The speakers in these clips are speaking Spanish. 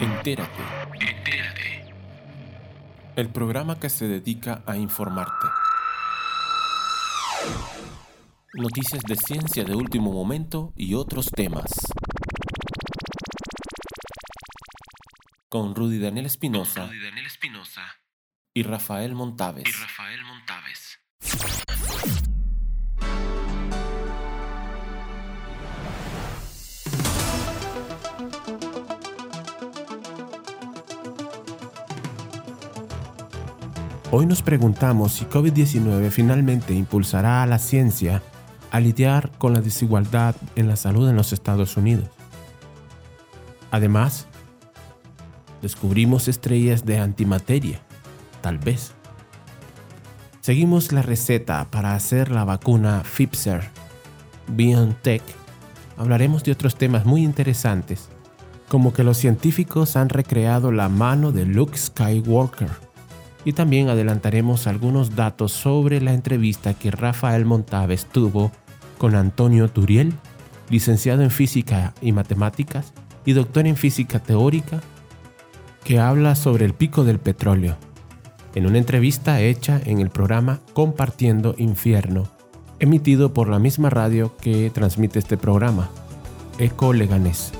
Entérate. Entérate. El programa que se dedica a informarte. Noticias de ciencia de último momento y otros temas. Con Rudy Daniel Espinosa y Rafael Montaves. Y Rafael Montaves. Hoy nos preguntamos si COVID-19 finalmente impulsará a la ciencia a lidiar con la desigualdad en la salud en los Estados Unidos. Además, descubrimos estrellas de antimateria, tal vez. Seguimos la receta para hacer la vacuna Pfizer BioNTech. Hablaremos de otros temas muy interesantes, como que los científicos han recreado la mano de Luke Skywalker y también adelantaremos algunos datos sobre la entrevista que Rafael Montaves tuvo con Antonio Turiel, licenciado en Física y Matemáticas y doctor en Física Teórica, que habla sobre el pico del petróleo, en una entrevista hecha en el programa Compartiendo Infierno, emitido por la misma radio que transmite este programa, Eco Leganés.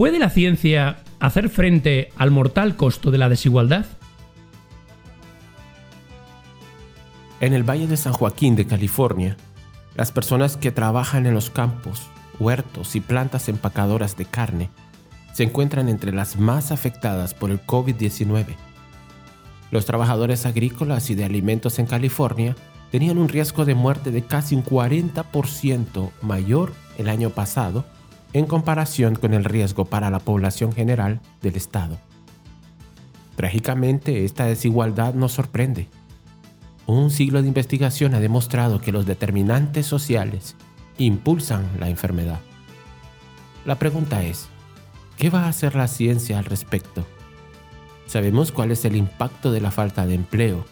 ¿Puede la ciencia hacer frente al mortal costo de la desigualdad? En el Valle de San Joaquín de California, las personas que trabajan en los campos, huertos y plantas empacadoras de carne se encuentran entre las más afectadas por el COVID-19. Los trabajadores agrícolas y de alimentos en California tenían un riesgo de muerte de casi un 40% mayor el año pasado en comparación con el riesgo para la población general del estado. Trágicamente, esta desigualdad nos sorprende un siglo de investigación ha demostrado que los determinantes sociales impulsan la enfermedad. La pregunta es, ¿qué va a hacer la ciencia al respecto? Sabemos cuál es el impacto de la falta de empleo,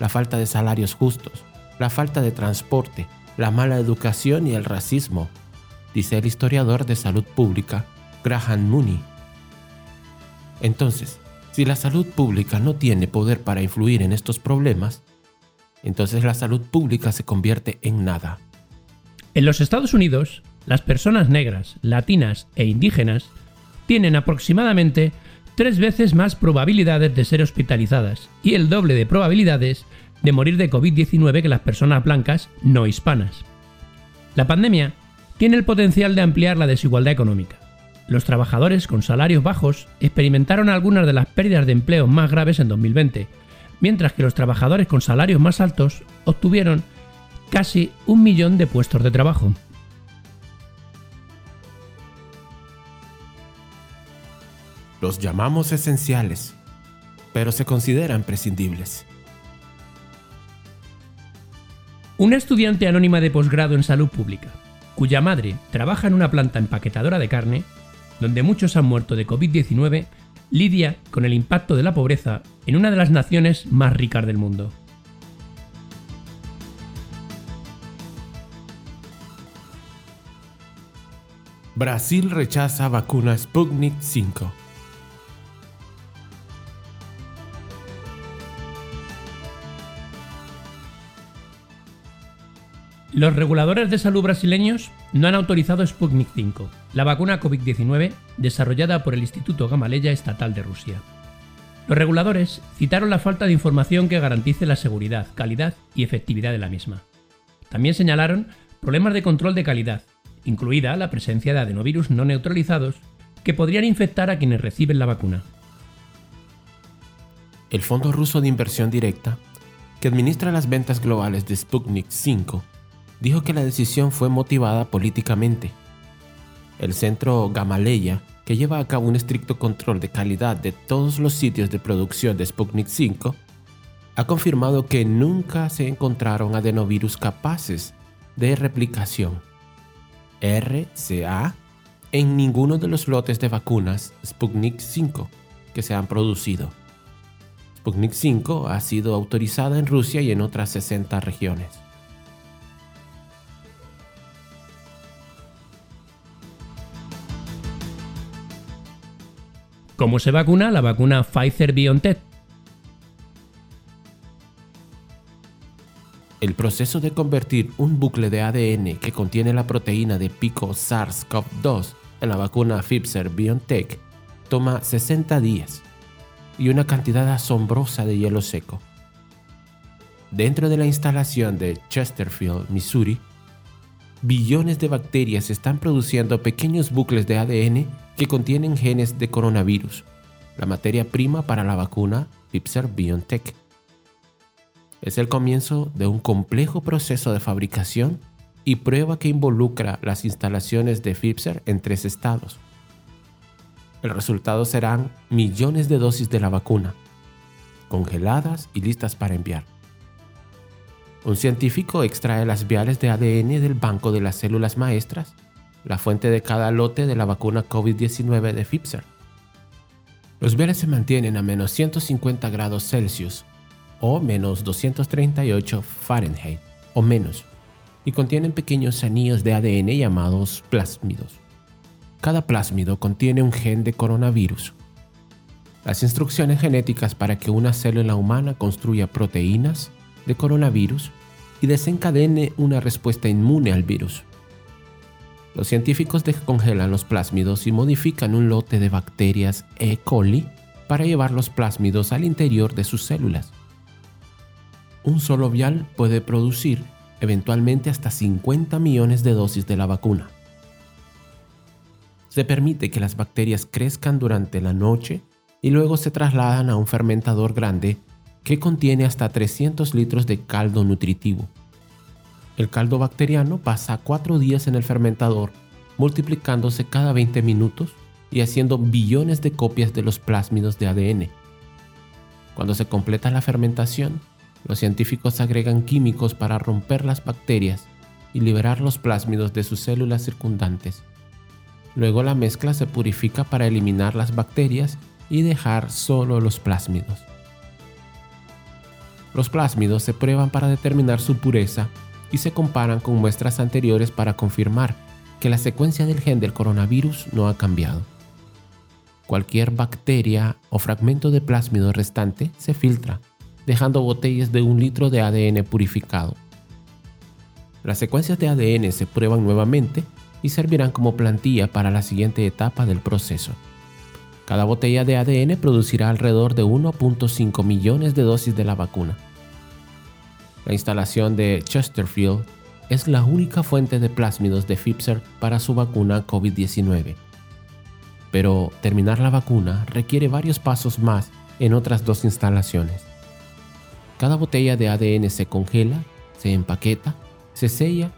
la falta de salarios justos, la falta de transporte, la mala educación y el racismo, dice el historiador de salud pública Graham Mooney. Entonces, si la salud pública no tiene poder para influir en estos problemas, entonces la salud pública se convierte en nada. En los Estados Unidos, las personas negras, latinas e indígenas tienen aproximadamente tres veces más probabilidades de ser hospitalizadas y el doble de probabilidades de morir de COVID-19 que las personas blancas no hispanas. La pandemia tiene el potencial de ampliar la desigualdad económica. Los trabajadores con salarios bajos experimentaron algunas de las pérdidas de empleo más graves en 2020, mientras que los trabajadores con salarios más altos obtuvieron casi un millón de puestos de trabajo. Los llamamos esenciales, pero se consideran prescindibles. Una estudiante anónima de posgrado en salud pública, cuya madre trabaja en una planta empaquetadora de carne, donde muchos han muerto de COVID-19, lidia con el impacto de la pobreza en una de las naciones más ricas del mundo. Brasil rechaza vacuna Sputnik 5. Los reguladores de salud brasileños no han autorizado Sputnik 5, la vacuna COVID-19 desarrollada por el Instituto Gamaleya Estatal de Rusia. Los reguladores citaron la falta de información que garantice la seguridad, calidad y efectividad de la misma. También señalaron problemas de control de calidad, incluida la presencia de adenovirus no neutralizados que podrían infectar a quienes reciben la vacuna. El Fondo Ruso de Inversión Directa, que administra las ventas globales de Sputnik 5, dijo que la decisión fue motivada políticamente. El centro Gamaleya, que lleva a cabo un estricto control de calidad de todos los sitios de producción de Sputnik 5, ha confirmado que nunca se encontraron adenovirus capaces de replicación RCA en ninguno de los lotes de vacunas Sputnik 5 que se han producido. Sputnik 5 ha sido autorizada en Rusia y en otras 60 regiones. ¿Cómo se vacuna la vacuna Pfizer BioNTech? El proceso de convertir un bucle de ADN que contiene la proteína de pico SARS-CoV-2 en la vacuna Pfizer BioNTech toma 60 días y una cantidad asombrosa de hielo seco. Dentro de la instalación de Chesterfield, Missouri, billones de bacterias están produciendo pequeños bucles de ADN que contienen genes de coronavirus, la materia prima para la vacuna Pfizer BioNTech. Es el comienzo de un complejo proceso de fabricación y prueba que involucra las instalaciones de Pfizer en tres estados. El resultado serán millones de dosis de la vacuna, congeladas y listas para enviar. Un científico extrae las viales de ADN del banco de las células maestras, la fuente de cada lote de la vacuna COVID-19 de Pfizer. Los viales se mantienen a menos 150 grados Celsius o menos 238 Fahrenheit o menos y contienen pequeños anillos de ADN llamados plásmidos. Cada plásmido contiene un gen de coronavirus. Las instrucciones genéticas para que una célula humana construya proteínas de coronavirus y desencadene una respuesta inmune al virus. Los científicos descongelan los plásmidos y modifican un lote de bacterias E. coli para llevar los plásmidos al interior de sus células un solo vial puede producir eventualmente hasta 50 millones de dosis de la vacuna. Se permite que las bacterias crezcan durante la noche y luego se trasladan a un fermentador grande que contiene hasta 300 litros de caldo nutritivo. El caldo bacteriano pasa cuatro días en el fermentador, multiplicándose cada 20 minutos y haciendo billones de copias de los plásmidos de ADN. Cuando se completa la fermentación, los científicos agregan químicos para romper las bacterias y liberar los plásmidos de sus células circundantes. Luego la mezcla se purifica para eliminar las bacterias y dejar solo los plásmidos. Los plásmidos se prueban para determinar su pureza y se comparan con muestras anteriores para confirmar que la secuencia del gen del coronavirus no ha cambiado. Cualquier bacteria o fragmento de plásmido restante se filtra dejando botellas de un litro de ADN purificado. Las secuencias de ADN se prueban nuevamente y servirán como plantilla para la siguiente etapa del proceso. Cada botella de ADN producirá alrededor de 1.5 millones de dosis de la vacuna. La instalación de Chesterfield es la única fuente de plásmidos de Pfizer para su vacuna COVID-19. Pero terminar la vacuna requiere varios pasos más en otras dos instalaciones. Cada botella de ADN se congela, se empaqueta, se sella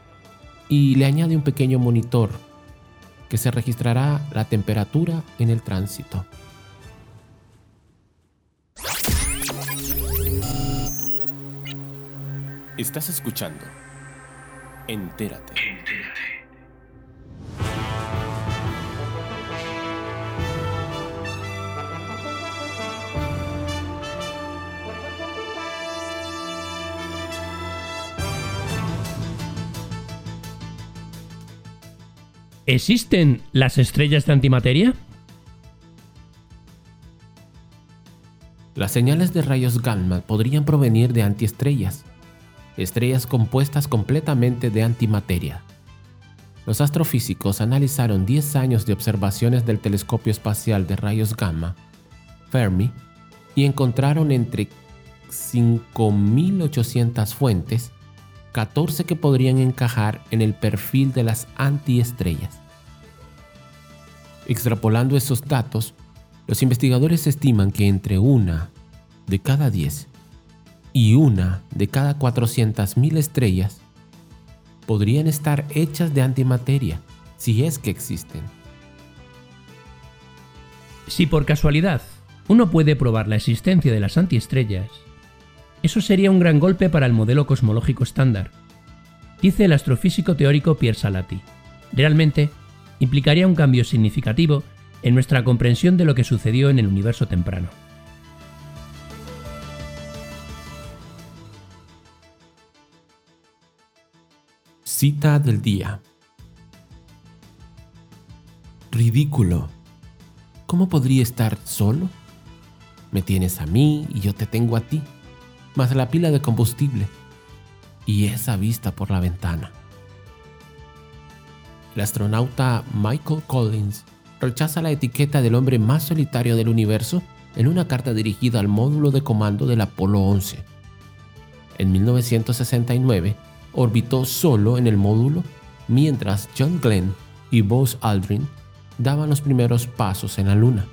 y le añade un pequeño monitor que se registrará la temperatura en el tránsito. Estás escuchando. Entérate. ¿Existen las estrellas de antimateria? Las señales de rayos gamma podrían provenir de antiestrellas, estrellas compuestas completamente de antimateria. Los astrofísicos analizaron 10 años de observaciones del telescopio espacial de rayos gamma, Fermi, y encontraron entre 5.800 fuentes 14 que podrían encajar en el perfil de las antiestrellas. Extrapolando esos datos, los investigadores estiman que entre una de cada 10 y una de cada 400.000 estrellas podrían estar hechas de antimateria, si es que existen. Si por casualidad uno puede probar la existencia de las antiestrellas, eso sería un gran golpe para el modelo cosmológico estándar, dice el astrofísico teórico Pierre Salati. Realmente, implicaría un cambio significativo en nuestra comprensión de lo que sucedió en el universo temprano. Cita del día. Ridículo. ¿Cómo podría estar solo? Me tienes a mí y yo te tengo a ti, más la pila de combustible y esa vista por la ventana. El astronauta Michael Collins rechaza la etiqueta del hombre más solitario del universo en una carta dirigida al módulo de comando del Apolo 11. En 1969, orbitó solo en el módulo mientras John Glenn y Buzz Aldrin daban los primeros pasos en la Luna,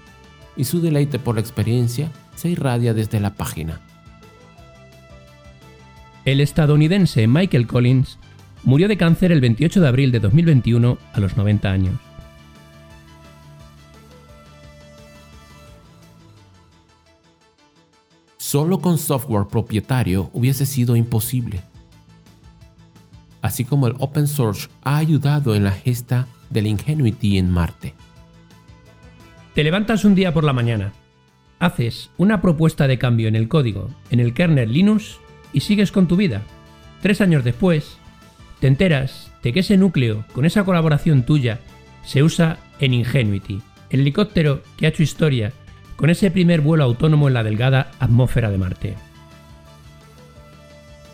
y su deleite por la experiencia se irradia desde la página. El estadounidense Michael Collins murió de cáncer el 28 de abril de 2021 a los 90 años. Solo con software propietario hubiese sido imposible. Así como el open source ha ayudado en la gesta del Ingenuity en Marte. Te levantas un día por la mañana, haces una propuesta de cambio en el código, en el kernel Linux y sigues con tu vida. Tres años después, te enteras de que ese núcleo, con esa colaboración tuya, se usa en Ingenuity, el helicóptero que ha hecho historia con ese primer vuelo autónomo en la delgada atmósfera de Marte.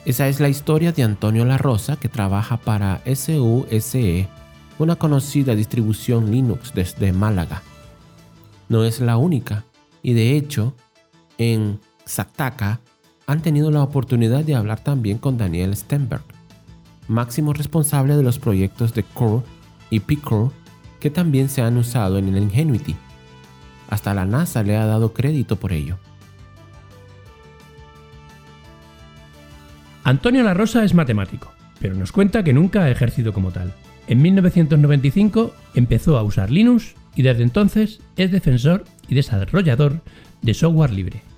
Esa es la historia de Antonio La Rosa que trabaja para SUSE, una conocida distribución Linux desde Málaga. No es la única, y de hecho, en Sataka han tenido la oportunidad de hablar también con Daniel Stenberg, máximo responsable de los proyectos de Core y Picor que también se han usado en el Ingenuity. Hasta la NASA le ha dado crédito por ello. Antonio La Rosa es matemático, pero nos cuenta que nunca ha ejercido como tal. En 1995 empezó a usar Linux y desde entonces es defensor y desarrollador de software libre.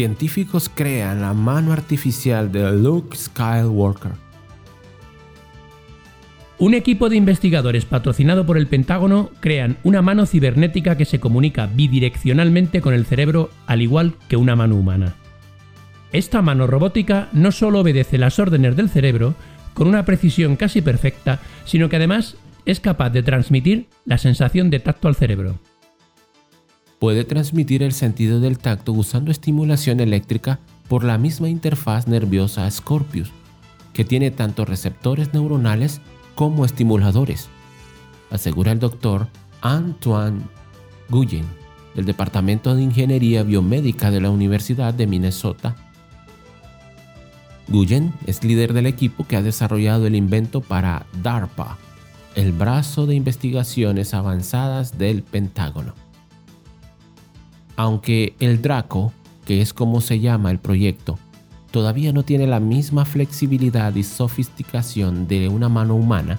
Científicos crean la mano artificial de Luke Skywalker. Un equipo de investigadores patrocinado por el Pentágono crean una mano cibernética que se comunica bidireccionalmente con el cerebro al igual que una mano humana. Esta mano robótica no solo obedece las órdenes del cerebro con una precisión casi perfecta, sino que además es capaz de transmitir la sensación de tacto al cerebro puede transmitir el sentido del tacto usando estimulación eléctrica por la misma interfaz nerviosa Scorpius, que tiene tanto receptores neuronales como estimuladores, asegura el doctor Antoine Guyen, del Departamento de Ingeniería Biomédica de la Universidad de Minnesota. Guyen es líder del equipo que ha desarrollado el invento para DARPA, el brazo de investigaciones avanzadas del Pentágono. Aunque el Draco, que es como se llama el proyecto, todavía no tiene la misma flexibilidad y sofisticación de una mano humana,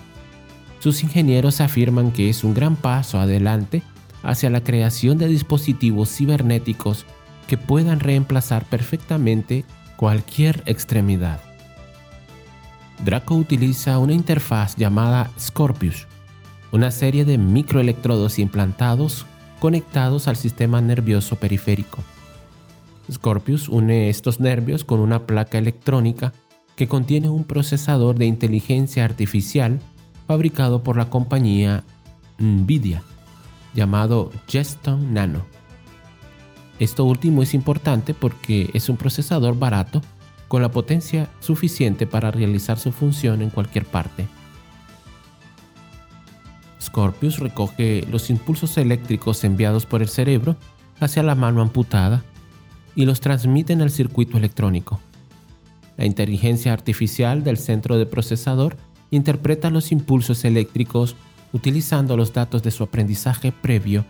sus ingenieros afirman que es un gran paso adelante hacia la creación de dispositivos cibernéticos que puedan reemplazar perfectamente cualquier extremidad. Draco utiliza una interfaz llamada Scorpius, una serie de microelectrodos implantados conectados al sistema nervioso periférico. Scorpius une estos nervios con una placa electrónica que contiene un procesador de inteligencia artificial fabricado por la compañía Nvidia, llamado Geston Nano. Esto último es importante porque es un procesador barato con la potencia suficiente para realizar su función en cualquier parte. Scorpius recoge los impulsos eléctricos enviados por el cerebro hacia la mano amputada y los transmite en el circuito electrónico. La inteligencia artificial del centro de procesador interpreta los impulsos eléctricos utilizando los datos de su aprendizaje previo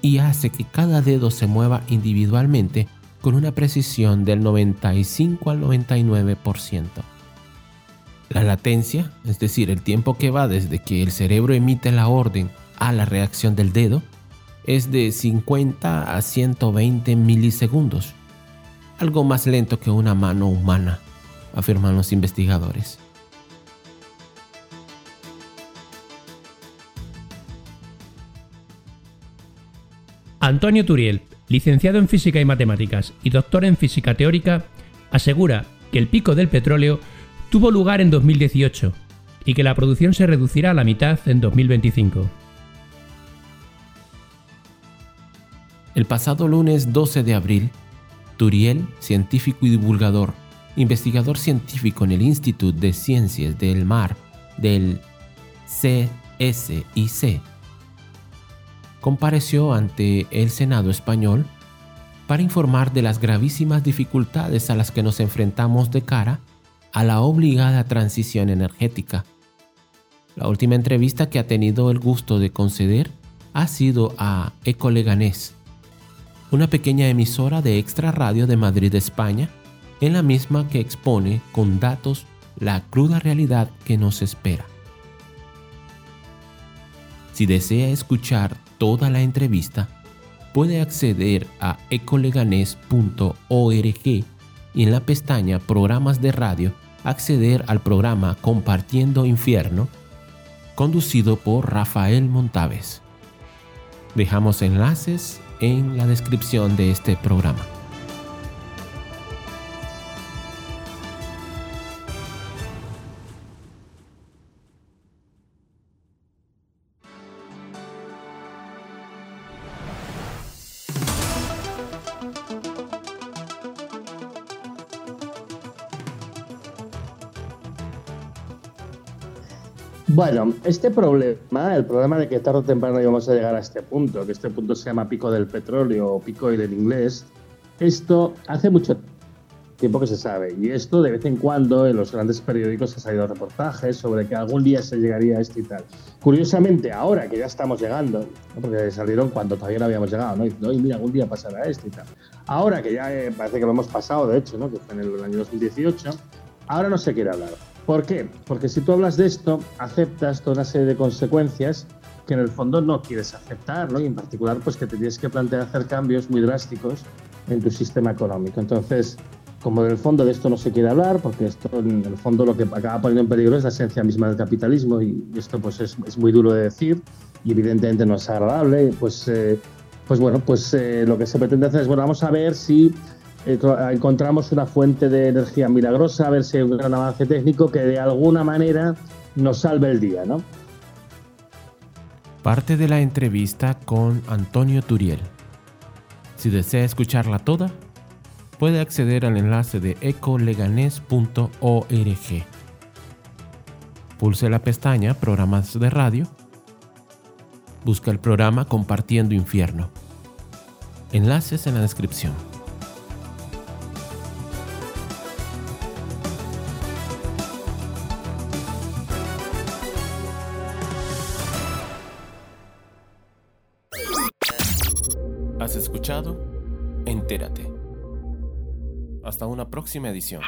y hace que cada dedo se mueva individualmente con una precisión del 95 al 99%. La latencia, es decir, el tiempo que va desde que el cerebro emite la orden a la reacción del dedo, es de 50 a 120 milisegundos, algo más lento que una mano humana, afirman los investigadores. Antonio Turiel, licenciado en Física y Matemáticas y doctor en Física Teórica, asegura que el pico del petróleo tuvo lugar en 2018 y que la producción se reducirá a la mitad en 2025. El pasado lunes 12 de abril, Turiel, científico y divulgador, investigador científico en el Instituto de Ciencias del Mar del CSIC, compareció ante el Senado español para informar de las gravísimas dificultades a las que nos enfrentamos de cara a la obligada transición energética. La última entrevista que ha tenido el gusto de conceder ha sido a Ecoleganés, una pequeña emisora de extra radio de Madrid, España, en la misma que expone con datos la cruda realidad que nos espera. Si desea escuchar toda la entrevista, puede acceder a ecoleganes.org y en la pestaña Programas de Radio acceder al programa Compartiendo Infierno, conducido por Rafael Montaves. Dejamos enlaces en la descripción de este programa. Bueno, este problema, el problema de que tarde o temprano íbamos a llegar a este punto, que este punto se llama pico del petróleo o pico del inglés, esto hace mucho tiempo que se sabe. Y esto de vez en cuando en los grandes periódicos ha salido reportajes sobre que algún día se llegaría a esto y tal. Curiosamente, ahora que ya estamos llegando, porque salieron cuando todavía no habíamos llegado, ¿no? Y mira, algún día pasará esto y tal. Ahora que ya eh, parece que lo hemos pasado, de hecho, ¿no? Que fue en el año 2018, ahora no se quiere hablar. ¿Por qué? Porque si tú hablas de esto, aceptas toda una serie de consecuencias que en el fondo no quieres aceptar, ¿no? Y en particular, pues que te tienes que plantear hacer cambios muy drásticos en tu sistema económico. Entonces, como en el fondo de esto no se quiere hablar, porque esto en el fondo lo que acaba poniendo en peligro es la esencia misma del capitalismo y esto pues es, muy duro de decir y evidentemente no es agradable, pues, eh, pues bueno, pues eh, lo que se pretende hacer es, bueno, vamos a ver si encontramos una fuente de energía milagrosa, a ver si hay un gran avance técnico que de alguna manera nos salve el día, ¿no? Parte de la entrevista con Antonio Turiel. Si desea escucharla toda, puede acceder al enlace de ecoleganes.org. Pulse la pestaña Programas de radio. Busca el programa Compartiendo Infierno. Enlaces en la descripción. Próxima edición.